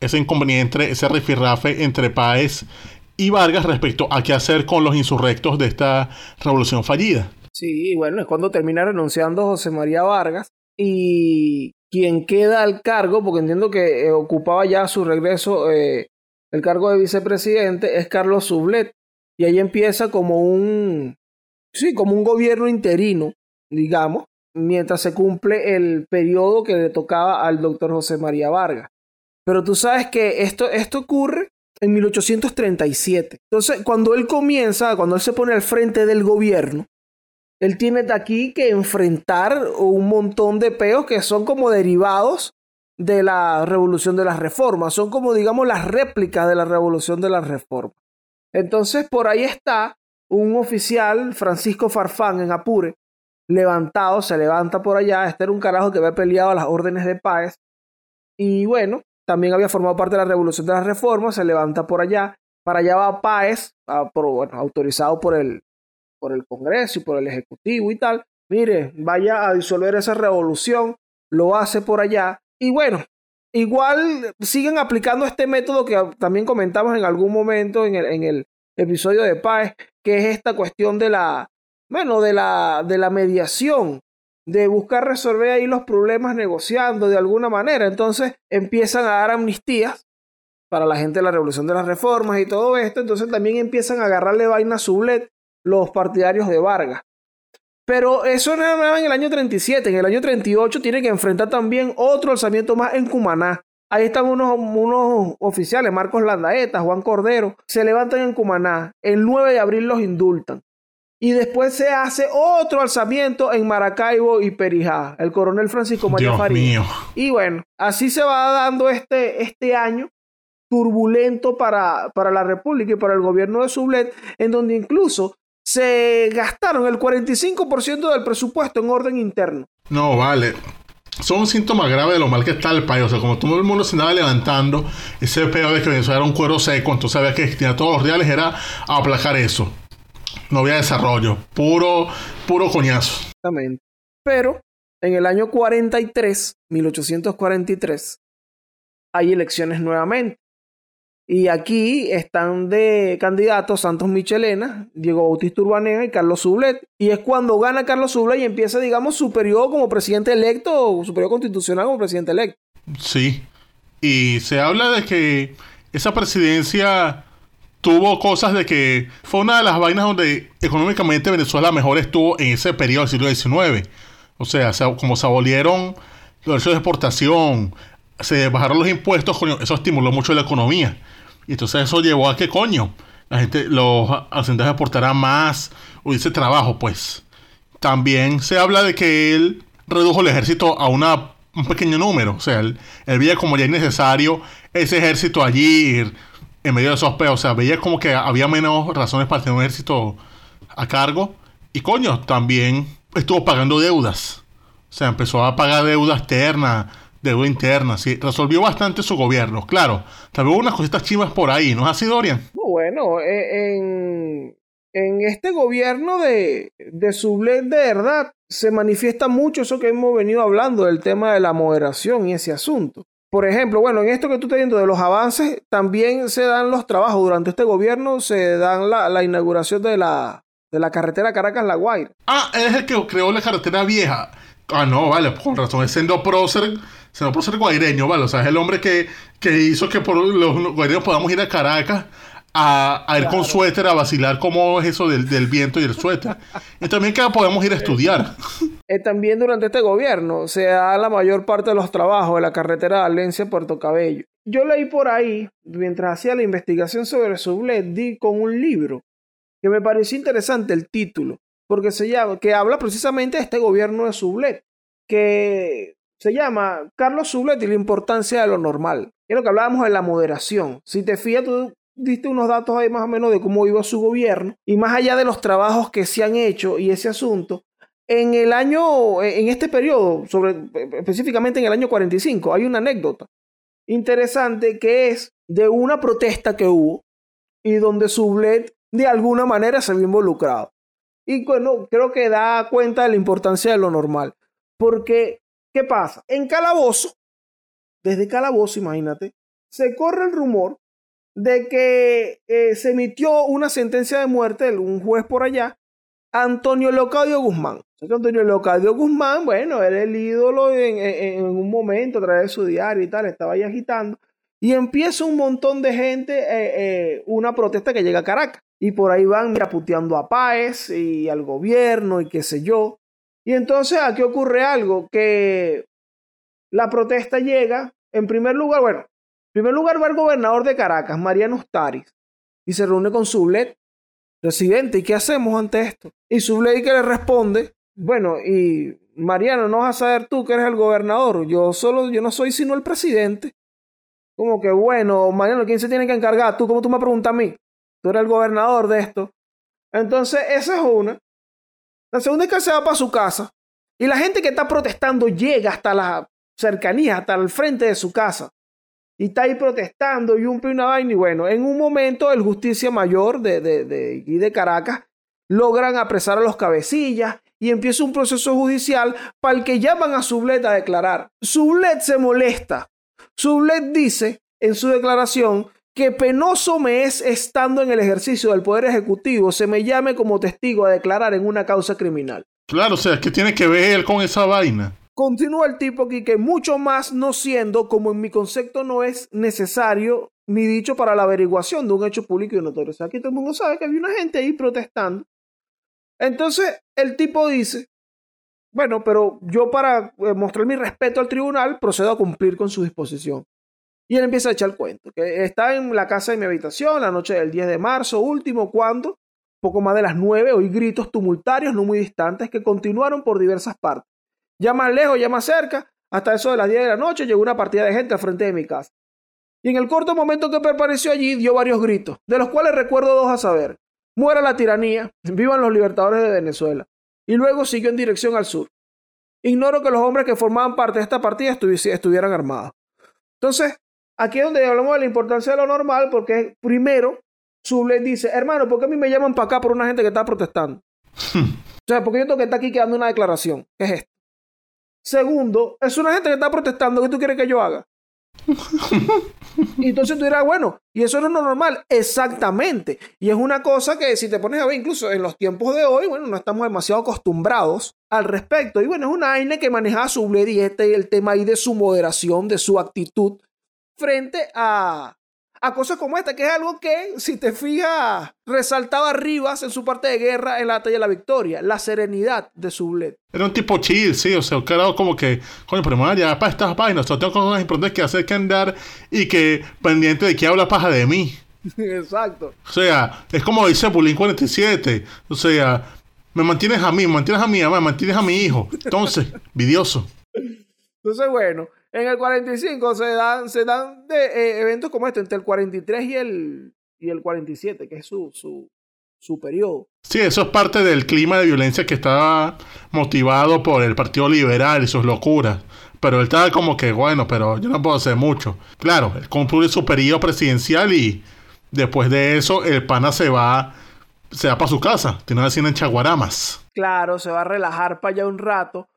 Ese inconveniente, ese rifirrafe entre Páez y Vargas respecto a qué hacer con los insurrectos de esta revolución fallida. Sí, bueno, es cuando termina renunciando José María Vargas y quien queda al cargo, porque entiendo que eh, ocupaba ya su regreso eh, el cargo de vicepresidente, es Carlos Sublet. Y ahí empieza como un, sí, como un gobierno interino, digamos, mientras se cumple el periodo que le tocaba al doctor José María Vargas. Pero tú sabes que esto, esto ocurre en 1837. Entonces, cuando él comienza, cuando él se pone al frente del gobierno, él tiene aquí que enfrentar un montón de peos que son como derivados de la revolución de las reformas, son como digamos las réplicas de la revolución de las reformas. Entonces, por ahí está un oficial, Francisco Farfán, en Apure, levantado, se levanta por allá. Este era un carajo que había peleado a las órdenes de Páez. Y bueno, también había formado parte de la revolución de las reformas, se levanta por allá. Para allá va Páez, autorizado por el, por el Congreso y por el Ejecutivo y tal. Mire, vaya a disolver esa revolución, lo hace por allá. Y bueno, igual siguen aplicando este método que también comentamos en algún momento en el, episodio de Páez, que es esta cuestión de la, bueno, de la, de la mediación, de buscar resolver ahí los problemas negociando de alguna manera. Entonces empiezan a dar amnistías para la gente de la revolución de las reformas y todo esto. Entonces también empiezan a agarrarle vaina a Sublet los partidarios de Vargas. Pero eso no era en el año 37. En el año 38 tiene que enfrentar también otro alzamiento más en Cumaná. Ahí están unos, unos oficiales, Marcos Landaeta, Juan Cordero, se levantan en Cumaná. El 9 de abril los indultan. Y después se hace otro alzamiento en Maracaibo y Perijá, el coronel Francisco María Faría. Y bueno, así se va dando este, este año turbulento para, para la República y para el gobierno de Sublet, en donde incluso se gastaron el 45% del presupuesto en orden interno. No, vale. Son síntomas graves de lo mal que está el país. O sea, como todo el mundo se andaba levantando, ese peor de que Venezuela era un cuero seco, entonces había que tenía todos los reales, era aplacar eso no había desarrollo, puro, puro coñazo. Exactamente. Pero en el año 43, 1843, hay elecciones nuevamente. Y aquí están de candidatos Santos Michelena, Diego Bautista Urbanega y Carlos Sublet. Y es cuando gana Carlos Sublet y empieza, digamos, su periodo como presidente electo, o su periodo constitucional como presidente electo. Sí. Y se habla de que esa presidencia tuvo cosas de que fue una de las vainas donde económicamente Venezuela mejor estuvo en ese periodo del siglo XIX. O sea, como se abolieron los derechos de exportación, se bajaron los impuestos, eso estimuló mucho la economía. Y entonces eso llevó a que, coño, la gente, los ascendentes exportaran más, hubiese trabajo, pues. También se habla de que él redujo el ejército a una, un pequeño número. O sea, él, veía como ya es necesario ese ejército allí en medio de esos peos. O sea, veía como que había menos razones para tener un ejército a cargo. Y coño, también estuvo pagando deudas. O sea, empezó a pagar deuda externa, deuda interna. Sí, resolvió bastante su gobierno. Claro, hubo unas cositas chivas por ahí, ¿no es así, Dorian? Bueno, e, en, en este gobierno de, de Sublet de verdad se manifiesta mucho eso que hemos venido hablando del tema de la moderación y ese asunto. Por ejemplo, bueno, en esto que tú estás viendo de los avances, también se dan los trabajos. Durante este gobierno se dan la, inauguración de la, de la carretera Caracas-La Guaira. Ah, es el que creó la carretera vieja. Ah, no, vale, con razón, es siendo prócer, siendo prócer guaireño, vale. O sea, es el hombre que, que hizo que por los guaireños podamos ir a Caracas a, ir con suéter a vacilar cómo es eso del, del viento y el suéter. y también que podemos ir a estudiar. Eh, también durante este gobierno se da la mayor parte de los trabajos de la carretera Valencia-Puerto Cabello. Yo leí por ahí, mientras hacía la investigación sobre Sublet, di con un libro que me pareció interesante el título, porque se llama, que habla precisamente de este gobierno de Sublet, que se llama Carlos Sublet y la importancia de lo normal. Es lo que hablábamos de la moderación. Si te fijas, tú diste unos datos ahí más o menos de cómo iba su gobierno y más allá de los trabajos que se han hecho y ese asunto, en el año, en este periodo, sobre, específicamente en el año 45, hay una anécdota interesante que es de una protesta que hubo y donde Sublet de alguna manera se vio involucrado. Y bueno, creo que da cuenta de la importancia de lo normal, porque ¿qué pasa? En Calabozo, desde Calabozo, imagínate, se corre el rumor de que eh, se emitió una sentencia de muerte de un juez por allá, Antonio Locadio Guzmán. Antonio Locadio Guzmán, bueno, era el ídolo en, un momento a través de su diario y tal, estaba ahí agitando. Y empieza un montón de gente, eh, eh, una protesta que llega a Caracas. Y por ahí van mira, puteando a Páez y al gobierno y qué sé yo. Y entonces aquí ocurre algo, que la protesta llega, en primer lugar, bueno, en primer lugar va el gobernador de Caracas, Mariano Ustaris, y se reúne con Sublet, presidente, ¿y qué hacemos ante esto? Y Sublet que le responde, bueno, y Mariano, no vas a saber tú que eres el gobernador, yo solo, yo no soy sino el presidente. Como que, bueno, Mariano, ¿quién se tiene que encargar? Tú, como tú me preguntas a mí? Tú eres el gobernador de esto. Entonces, esa es una. La segunda es que se va para su casa. Y la gente que está protestando llega hasta la cercanía, hasta el frente de su casa. Y está ahí protestando y un una vaina. Y bueno, en un momento el Justicia Mayor de, de, de, de Caracas logran apresar a los cabecillas y empieza un proceso judicial para el que llaman a Sublet a declarar. Sublet se molesta Sublet dice en su declaración que penoso me es estando en el ejercicio del Poder Ejecutivo se me llame como testigo a declarar en una causa criminal. Claro, o sea, ¿qué tiene que ver él con esa vaina? Continúa el tipo aquí que mucho más no siendo como en mi concepto no es necesario ni dicho para la averiguación de un hecho público y notorio. O sea, aquí todo el mundo sabe que había una gente ahí protestando. Entonces, el tipo dice, bueno, pero yo para eh, mostrar mi respeto al tribunal procedo a cumplir con su disposición. Y él empieza a echar el cuento, que está en la casa de mi habitación la noche del 10 de marzo último, cuando, poco más de las 9, oí gritos tumultarios no muy distantes que continuaron por diversas partes. Ya más lejos, ya más cerca, hasta eso de las 10 de la noche llegó una partida de gente al frente de mi casa. Y en el corto momento que permaneció allí dio varios gritos, de los cuales recuerdo dos a saber. Muera la tiranía, vivan los libertadores de Venezuela y luego siguió en dirección al sur. Ignoro que los hombres que formaban parte de esta partida estuvieran armados. Entonces, aquí es donde hablamos de la importancia de lo normal, porque primero, Sublet dice, hermano, ¿por qué a mí me llaman para acá por una gente que está protestando? o sea, porque yo tengo que estar aquí quedando una declaración. ¿Qué es esto? Segundo, es una gente que está protestando. ¿Qué tú quieres que yo haga? y entonces tú dirás, bueno, y eso no es normal. Exactamente. Y es una cosa que si te pones a ver, incluso en los tiempos de hoy, bueno, no estamos demasiado acostumbrados al respecto. Y bueno, es una AINE que maneja su y este y el tema ahí de su moderación, de su actitud frente a, a cosas como esta, que es algo que, si te fijas, resaltaba Rivas en su parte de guerra en la batalla de la victoria, la serenidad de Sublet. Era un tipo chill, sí, o sea, era como que, coño, pero ya para estas páginas, o tengo cosas importantes que hacer que andar y que pendiente de que habla paja de mí. Exacto. O sea, es como dice Bulín 47, o sea, me mantienes a mí, me mantienes a mi mamá, me mantienes a mi hijo. Entonces, vidioso. Entonces, bueno, en el 45 se dan, se dan de, eh, eventos como este, entre el 43 y el, y el 47, que es su, su, su periodo. Sí, eso es parte del clima de violencia que estaba motivado por el Partido Liberal y sus locuras. Pero él estaba como que, bueno, pero yo no puedo hacer mucho. Claro, él concluye su periodo presidencial y después de eso el pana se va, se va para su casa. Tiene una cine en Chaguaramas. Claro, se va a relajar para allá un rato.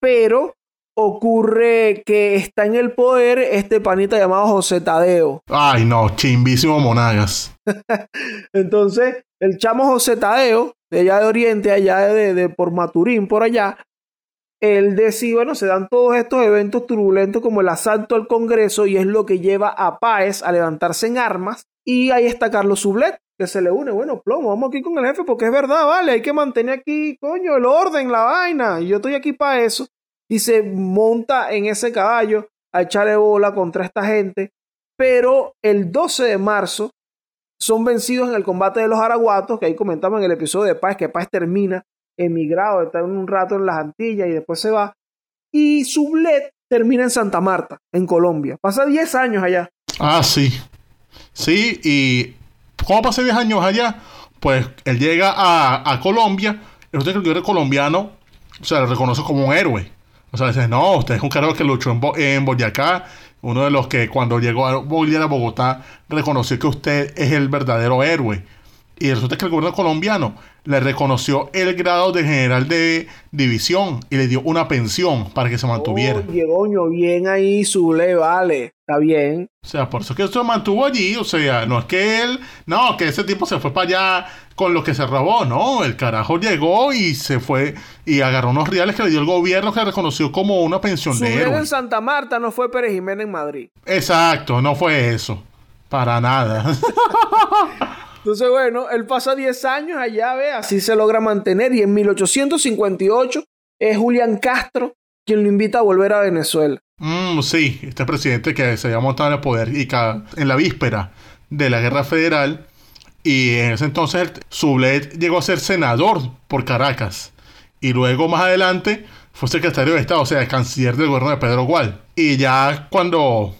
Pero ocurre que está en el poder este panita llamado José Tadeo. Ay, no, chimbísimo Monagas. Entonces, el chamo José Tadeo, de allá de Oriente, allá de, por Maturín, por allá, él decide, bueno, se dan todos estos eventos turbulentos como el asalto al Congreso y es lo que lleva a Páez a levantarse en armas. Y ahí está Carlos Sublet, que se le une, bueno, plomo, vamos aquí con el jefe porque es verdad, vale, hay que mantener aquí, coño, el orden, la vaina, y yo estoy aquí para eso y se monta en ese caballo a echarle bola contra esta gente. Pero el 12 de marzo son vencidos en el combate de los araguatos, que ahí comentamos en el episodio de Paz, que Paz termina emigrado, está un rato en las Antillas y después se va. Y Sublet termina en Santa Marta, en Colombia. Pasa 10 años allá. Ah, sí. Sí, y ¿cómo pasa 10 años allá? Pues él llega a, a Colombia, usted que el colombiano, o sea, lo reconoce como un héroe. O sea, dices, no, usted es un cargo que luchó en, Boyacá, uno de los que cuando llegó a a Bogotá reconoció que usted es el verdadero héroe. Y resulta que el gobierno colombiano le reconoció el grado de general de división y le dio una pensión para que se mantuviera. Oye, coño, bien ahí, Zule, vale. Está bien. O sea, por eso que se mantuvo allí. O sea, no es que él, no, que ese tipo se fue para allá con lo que se robó. No, el carajo llegó y se fue y agarró unos reales que le dio el gobierno que reconoció como una pensión de en Santa Marta no fue Pérez Jiménez en Madrid. Exacto, no fue eso. Para nada. Entonces, bueno, él pasa 10 años allá, ve, así se logra mantener. Y en 1858 es Julián Castro quien lo invita a volver a Venezuela. Mm, sí, este presidente que se había montado en el poder y ca- en la víspera de la guerra federal. Y en ese entonces Sublet llegó a ser senador por Caracas. Y luego más adelante fue secretario de Estado, o sea, canciller del gobierno de Pedro Gual. Y ya cuando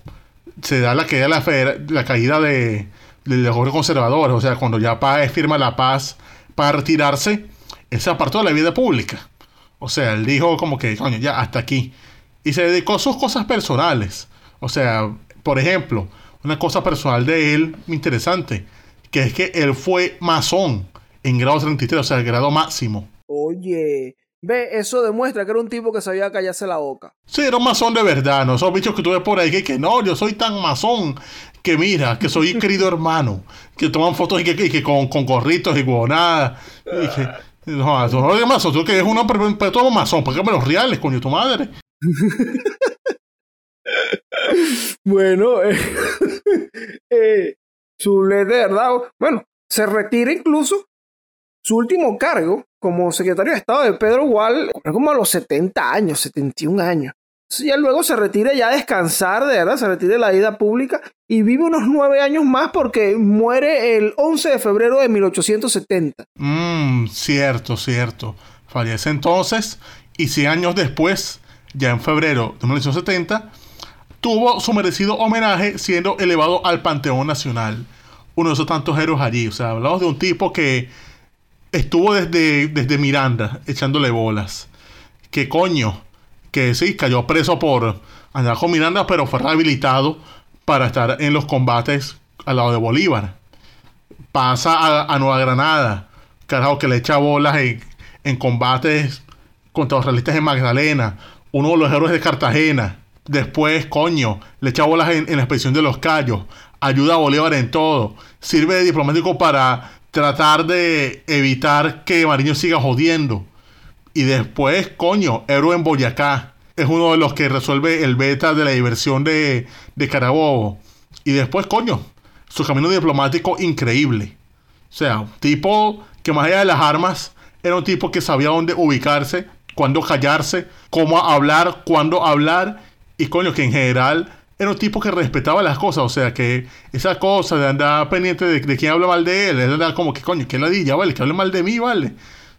se da la caída de la caída de, del gobierno conservador, o sea, cuando ya Páez firma la paz para retirarse, él se apartó de la vida pública. O sea, él dijo como que, coño, ya hasta aquí. Y se dedicó a sus cosas personales. O sea, por ejemplo, una cosa personal de él interesante, que es que él fue masón en grado 33, o sea, el grado máximo. Oye, ve, eso demuestra que era un tipo que sabía callarse la boca. Sí, era un masón de verdad, no esos bichos que tú ves por ahí que, que no, yo soy tan masón que mira, que soy querido hermano, que toman fotos y que, y que con, con gorritos y huevonadas. Y que, no, tú no eres masón, tú que es uno perpetuo masón, págame los reales, coño, tu madre. Bueno, eh, eh, Zule de verdad, bueno, se retira incluso su último cargo como secretario de Estado de Pedro fue como a los 70 años, 71 años. Ya luego se retira ya a descansar, de verdad, se retira de la vida pública y vive unos nueve años más porque muere el 11 de febrero de 1870. Mmm, cierto, cierto. Fallece entonces y 100 años después, ya en febrero de 1970, tuvo su merecido homenaje siendo elevado al Panteón Nacional. Uno de esos tantos héroes allí. O sea, hablamos de un tipo que estuvo desde, desde Miranda echándole bolas. Que coño, que sí, cayó preso por andar con Miranda, pero fue rehabilitado para estar en los combates al lado de Bolívar. Pasa a, a Nueva Granada, carajo, que le echa bolas en, en combates contra los realistas en Magdalena, uno de los héroes de Cartagena. Después, coño, le echa bolas en, en la expedición de los Cayos, ayuda a Bolívar en todo, sirve de diplomático para tratar de evitar que Mariño siga jodiendo. Y después, coño, héroe en Boyacá. Es uno de los que resuelve el beta de la diversión de, de Carabobo. Y después, coño, su camino diplomático increíble. O sea, tipo que más allá de las armas, era un tipo que sabía dónde ubicarse, cuándo callarse, cómo hablar, cuándo hablar. Y coño, que en general era un tipo que respetaba las cosas. O sea, que esa cosa de andar pendiente de, de quién habla mal de él, él era como que coño, que ladilla, vale, que hable mal de mí, vale.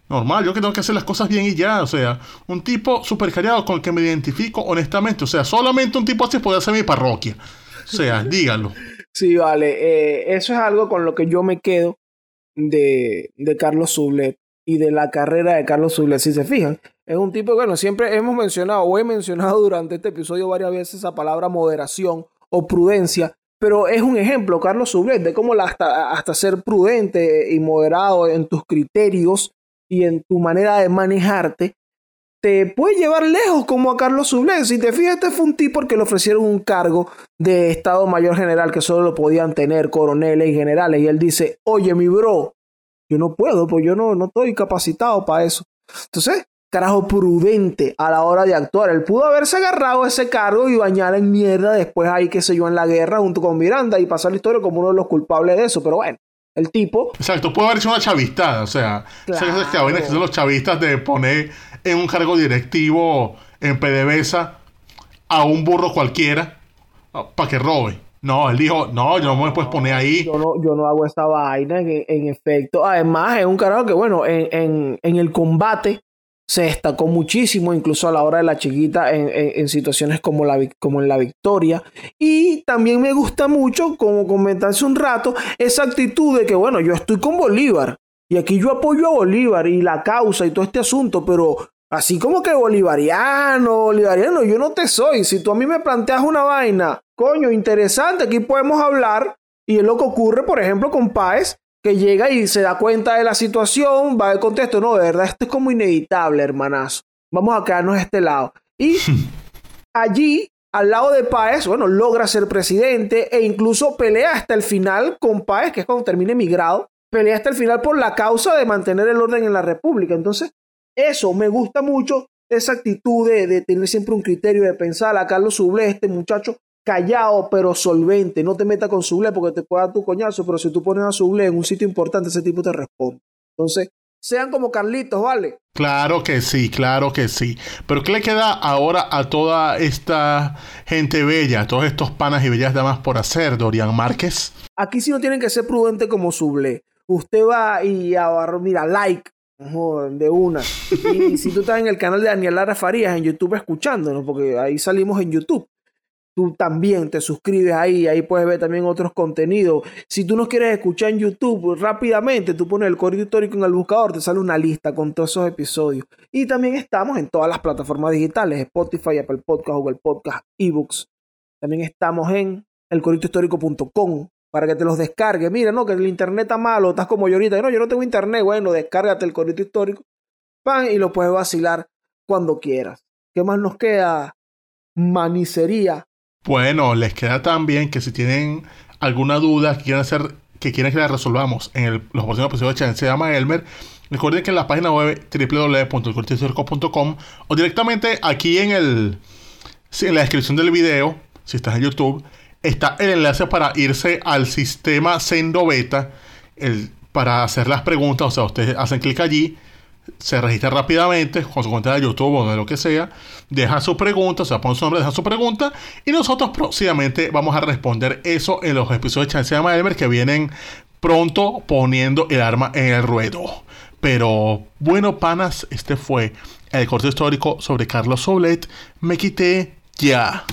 Normal, yo que tengo que hacer las cosas bien y ya. O sea, un tipo súper callado con el que me identifico honestamente. O sea, solamente un tipo así puede ser mi parroquia. O sea, dígalo. Sí, vale. eh, eso es algo con lo que yo me quedo de, de Carlos Sublet y de la carrera de Carlos Sublet. Si se fijan, es un tipo que, bueno, siempre hemos mencionado o he mencionado durante este episodio varias veces esa palabra moderación o prudencia. Pero es un ejemplo, Carlos Sublet, de cómo la- hasta, hasta ser prudente y moderado en tus criterios y en tu manera de manejarte, te puede llevar lejos como a Carlos Sublet. Si te fijas, este fue un tipo que le ofrecieron un cargo de Estado Mayor General que solo lo podían tener coroneles y generales. Y él dice, oye, mi bro, yo no puedo, pues yo no, no estoy capacitado para eso. Entonces, carajo, prudente a la hora de actuar. Él pudo haberse agarrado ese cargo y bañar en mierda después ahí, qué sé yo, en la guerra junto con Miranda y pasar la historia como uno de los culpables de eso. Pero bueno, el tipo Exacto, puede haber sido una chavistada, o sea, Claro. esas que que son los chavistas de poner en un cargo directivo en PDVSA a un burro cualquiera para que robe. No, él dijo, no, yo no me puedes poner ahí. yo no, yo no hago esta vaina en, en efecto. Además, es un carajo que, bueno, en, en, en el combate se destacó muchísimo, incluso a la hora de la chiquita, en, en- situaciones como, la, como en la victoria. Y también me gusta mucho, como comenté hace un rato, esa actitud de que, bueno, yo estoy con Bolívar. Y aquí yo apoyo a Bolívar y la causa y todo este asunto, pero así como que bolivariano, bolivariano, yo no te soy. Si tú a mí me planteas una vaina, coño, interesante, aquí podemos hablar. Y es lo que ocurre, por ejemplo, con Páez, que llega y se da cuenta de la situación, va al contexto, no, de verdad, esto es como inevitable, hermanazo. Vamos a quedarnos a este lado. Y allí, al lado de Páez, bueno, logra ser presidente e incluso pelea hasta el final con Páez, que es cuando termine migrado, pelea hasta el final por la causa de mantener el orden en la República. Entonces, eso me gusta mucho, esa actitud de, de tener siempre un criterio de pensar a Carlos Sublé, este muchacho callado pero solvente. No te metas con Sublé porque te puede dar tu coñazo, pero si tú pones a Sublé en un sitio importante, ese tipo te responde. Entonces, sean como Carlitos, ¿vale? Claro que sí, claro que sí. Pero ¿qué le queda ahora a toda esta gente bella, a todos estos panas y bellas damas por hacer, Dorian Márquez? Aquí sí no tienen que ser prudentes como Sublé. Usted va y a, mira, like, de una. Y si tú estás en el canal de Daniel Lara Farías en YouTube escuchándonos, porque ahí salimos en YouTube tú también te suscribes ahí, ahí puedes ver también otros contenidos. Si tú no quieres escuchar en YouTube rápidamente, tú pones el código histórico en el buscador, te sale una lista con todos esos episodios. Y también estamos en todas las plataformas digitales, Spotify, Apple Podcast, Google Podcast, eBooks. También estamos en elcoritohistórico.com para que te los descargues. Mira, no, que el internet está malo, estás como yo ahorita. No, yo no tengo internet. Bueno, descárgate el corito histórico pan, y lo puedes vacilar cuando quieras. ¿Qué más nos queda? Manicería bueno, les queda también que si tienen alguna duda que quieran hacer, que quieren que la resolvamos en el, los próximos episodios de Chance se llama Elmer, recuerden que en la página web www.elcortisorico.com o directamente aquí en el en la descripción del video, si estás en YouTube, está el enlace para irse al sistema Sendo Beta para hacer las preguntas. O sea, ustedes hacen clic allí se registra rápidamente con su cuenta de YouTube o de lo que sea, deja su pregunta, o sea, pone su nombre, deja su pregunta y nosotros próximamente vamos a responder eso en los episodios de Chance de Elmer que vienen pronto poniendo el arma en el ruedo. Pero bueno, panas, este fue el corte histórico sobre Carlos Soblet. Me quité ya.